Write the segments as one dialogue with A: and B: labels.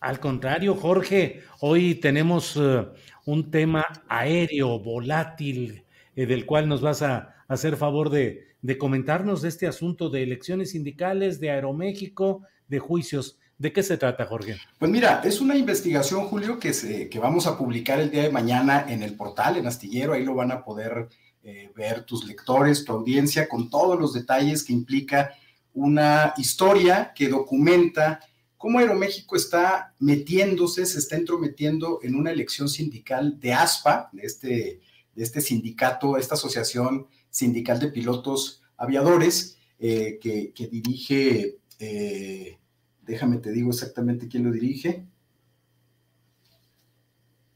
A: Al contrario, Jorge, hoy tenemos uh, un tema aéreo, volátil, eh, del cual nos vas a hacer favor de, de, comentarnos de este asunto de elecciones sindicales, de Aeroméxico, de juicios. ¿De qué se trata, Jorge?
B: Pues mira, es una investigación, Julio, que, se, que vamos a publicar el día de mañana en el portal, en Astillero, ahí lo van a poder eh, ver tus lectores, tu audiencia, con todos los detalles que implica una historia que documenta cómo Aeroméxico está metiéndose, se está entrometiendo en una elección sindical de ASPA, de este, de este sindicato, esta asociación sindical de pilotos aviadores, eh, que, que, dirige, eh, déjame te digo exactamente quién lo dirige.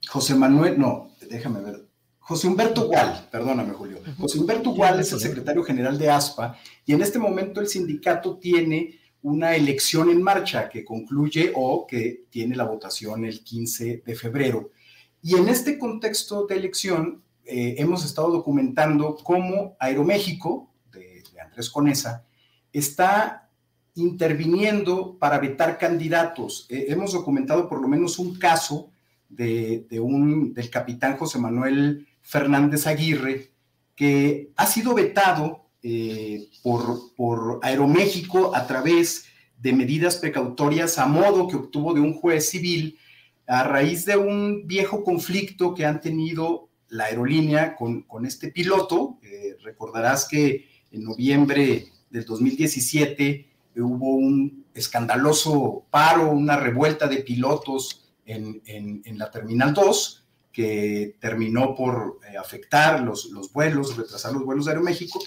B: José Manuel, no, déjame ver. José Humberto Gual, perdóname Julio. José Humberto Gual es el secretario general de ASPA y en este momento el sindicato tiene una elección en marcha que concluye o que tiene la votación el 15 de febrero. Y en este contexto de elección eh, hemos estado documentando cómo Aeroméxico, de, Andrés Conesa, está interviniendo para vetar candidatos. Eh, hemos documentado por lo menos un caso de un, del capitán José Manuel Fernández Aguirre, que ha sido vetado eh, por, Aeroméxico a través de medidas precautorias a modo que obtuvo de un juez civil a raíz de un viejo conflicto que han tenido la aerolínea con, este piloto. Eh, recordarás que en noviembre del 2017 hubo un escandaloso paro, una revuelta de pilotos en, la Terminal 2 que terminó por eh, afectar los, los vuelos, retrasar los vuelos de Aeroméxico.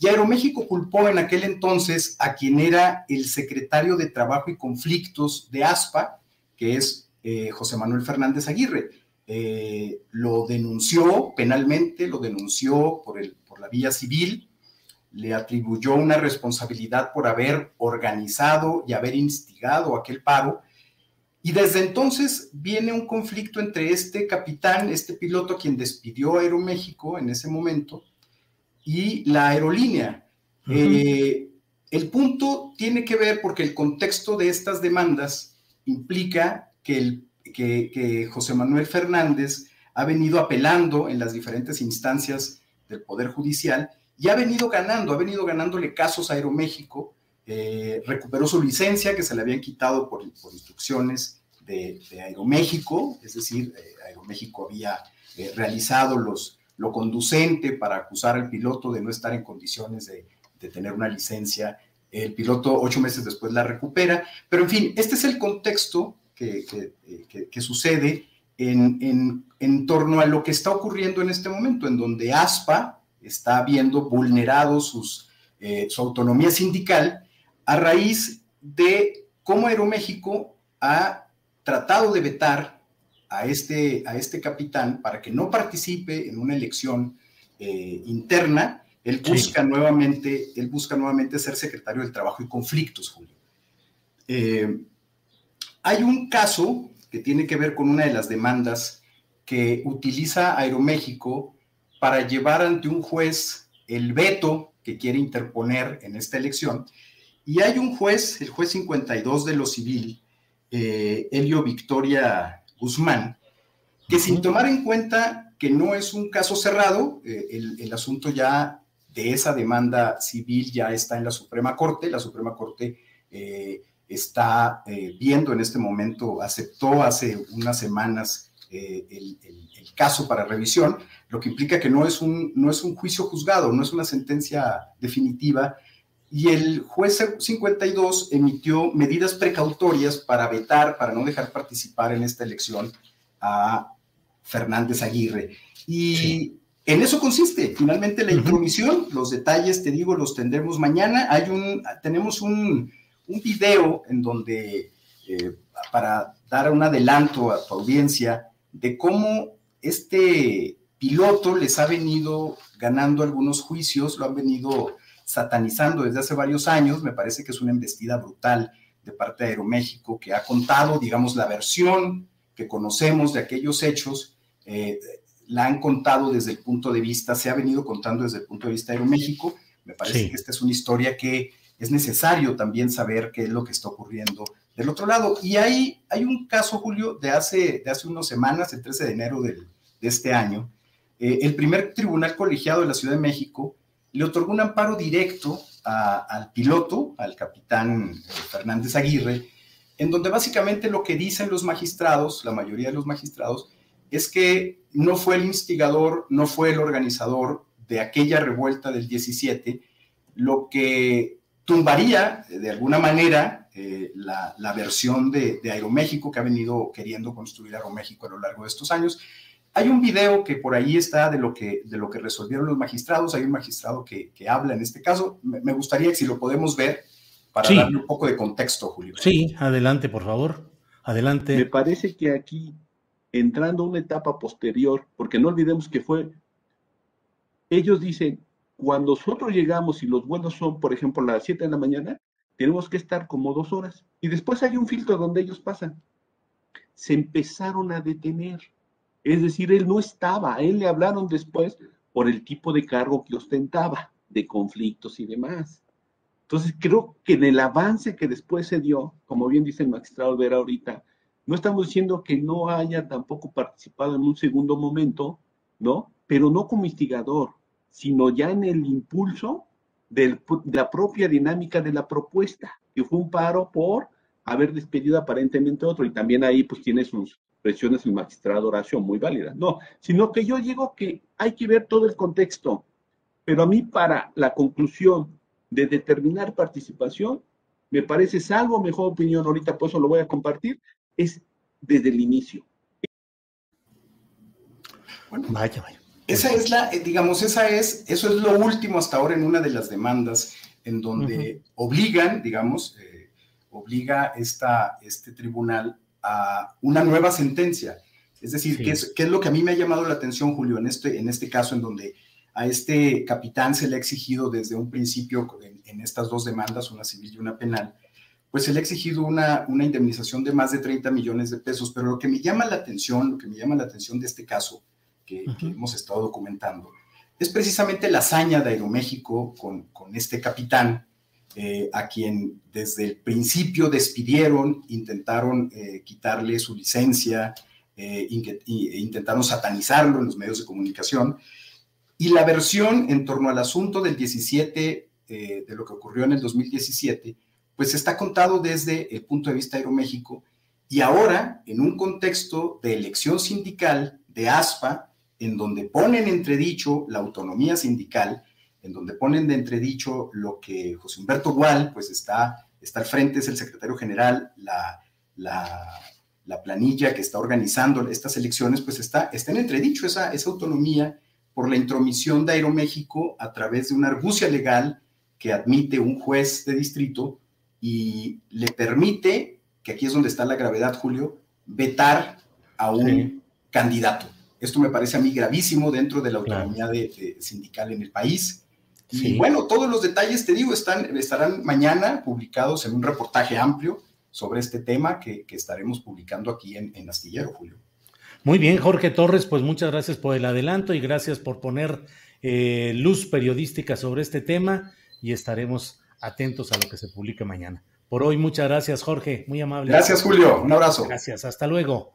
B: Y Aeroméxico culpó en aquel entonces a quien era el secretario de Trabajo y Conflictos de ASPA, que es eh, José Manuel Fernández Aguirre. Eh, lo denunció penalmente, lo denunció por, el, por la vía civil, le atribuyó una responsabilidad por haber organizado y haber instigado aquel paro. Y desde entonces viene un conflicto entre este capitán, este piloto, quien despidió Aeroméxico en ese momento, y la aerolínea. Uh -huh. eh, el punto tiene que ver porque el contexto de estas demandas implica que, el, que, que, José Manuel Fernández ha venido apelando en las diferentes instancias del Poder Judicial y ha venido ganando, ha venido ganándole casos a Aeroméxico, eh, recuperó su licencia que se le habían quitado por, por instrucciones de, de, Aeroméxico, es decir, eh, Aeroméxico había eh, realizado los, lo conducente para acusar al piloto de no estar en condiciones de, de, tener una licencia. El piloto ocho meses después la recupera. Pero en fin, este es el contexto que, que, que, que sucede en, en, en, torno a lo que está ocurriendo en este momento, en donde ASPA está viendo vulnerado eh, su autonomía sindical a raíz de cómo Aeroméxico ha tratado de vetar a este, a este capitán para que no participe en una elección eh, interna, él busca, sí. nuevamente, él busca nuevamente ser secretario del Trabajo y Conflictos, Julio. Eh, hay un caso que tiene que ver con una de las demandas que utiliza Aeroméxico para llevar ante un juez el veto que quiere interponer en esta elección. Y hay un juez, el juez 52 de lo civil, eh, Elio Victoria Guzmán, que sin tomar en cuenta que no es un caso cerrado, eh, el, asunto ya de esa demanda civil ya está en la Suprema Corte, la Suprema Corte eh, está viendo en este momento, aceptó hace unas semanas el, caso para revisión, lo que implica que no es, un, no es un juicio juzgado, no es una sentencia definitiva, y el juez 52 emitió medidas precautorias para vetar, para no dejar participar en esta elección a Fernández Aguirre. Y en eso consiste finalmente la intromisión. Los detalles, te digo, los tendremos mañana. Hay un, tenemos un, un video en donde, eh, para dar un adelanto a tu audiencia, de cómo este piloto les ha venido ganando algunos juicios, lo han venido satanizando desde hace varios años. Me parece que es una embestida brutal de parte de Aeroméxico que ha contado, digamos, la versión que conocemos de aquellos hechos, eh, la han contado desde el punto de vista, se ha venido contando desde el punto de vista de Aeroméxico. Me parece que esta es una historia que es necesario también saber qué es lo que está ocurriendo del otro lado. Y hay, hay un caso, Julio, de hace, de hace unas semanas, el 13 de enero de este año. Eh, el primer tribunal colegiado de la Ciudad de México le otorgó un amparo directo al piloto, al capitán eh, Fernández Aguirre, en donde básicamente lo que dicen los magistrados, la mayoría de los magistrados, es que no fue el instigador, no fue el organizador de aquella revuelta del 17, lo que tumbaría eh, de alguna manera eh, la, versión de, de, Aeroméxico que ha venido queriendo construir Aeroméxico a lo largo de estos años. Hay un video que por ahí está de lo que, de lo que resolvieron los magistrados. Hay un magistrado que, habla en este caso. Me, gustaría que si lo podemos ver para darle un poco de contexto, Julio.
A: Sí, adelante, por favor. Adelante.
C: Me parece que aquí, entrando a una etapa posterior, porque no olvidemos que fue, ellos dicen, cuando nosotros llegamos y los vuelos son, por ejemplo, a las 7 de la mañana, tenemos que estar como dos horas. Y después hay un filtro donde ellos pasan. Se empezaron a detener es decir, él no estaba, a él le hablaron después por el tipo de cargo que ostentaba, de conflictos y demás. Entonces, creo que en el avance que después se dio, como bien dice el magistrado Vera ahorita, no estamos diciendo que no haya tampoco participado en un segundo momento, ¿no? Pero no como instigador, sino ya en el impulso de la propia dinámica de la propuesta, que fue un paro por haber despedido aparentemente otro, y también ahí pues tiene sus, presiones el magistrado Horacio muy válida. No, sino que yo digo que hay que ver todo el contexto. Pero a mí para la conclusión de determinar participación, me parece, salvo mejor opinión, ahorita por eso lo voy a compartir, es desde el inicio.
B: Bueno, vaya, vaya. Esa es la, eh, digamos, esa es, eso es lo último hasta ahora en una de las demandas en donde obligan, digamos, eh, obliga esta, este tribunal una nueva sentencia. Es decir, ¿qué, es, lo que a mí me ha llamado la atención, Julio, en este, en este caso, en donde a este capitán se le ha exigido desde un principio, en, estas dos demandas, una civil y una penal, pues se le ha exigido una, una indemnización de más de 30 millones de pesos. Pero lo que me llama la atención, lo que me llama la atención de este caso que, hemos estado documentando, es precisamente la hazaña de Aeroméxico con, con este capitán, eh, a quien desde el principio despidieron, intentaron eh, quitarle su licencia, eh, e intentaron satanizarlo en los medios de comunicación. Y la versión en torno al asunto del 17, de lo que ocurrió en el 2017, pues está contado desde el punto de vista de Aeroméxico y ahora en un contexto de elección sindical de ASPA, en donde ponen entredicho la autonomía sindical, en donde ponen de entredicho lo que José Humberto Gual, pues está, está al frente, es el secretario general, la, la, planilla que está organizando estas elecciones, pues está, está en entredicho esa, esa autonomía por la intromisión de Aeroméxico a través de una argucia legal que admite un juez de distrito y le permite, que aquí es donde está la gravedad, Julio, vetar a un candidato. Esto me parece a mí gravísimo dentro de la autonomía de, sindical en el país. Y bueno, todos los detalles, te digo, están, estarán mañana publicados en un reportaje amplio sobre este tema que, estaremos publicando aquí en, en, Astillero, Julio.
A: Muy bien, Jorge Torres, pues muchas gracias por el adelanto y gracias por poner eh, luz periodística sobre este tema y estaremos atentos a lo que se publique mañana. Por hoy, muchas gracias, Jorge. Muy amable.
B: Gracias, Julio. Un abrazo.
A: Gracias. Hasta luego.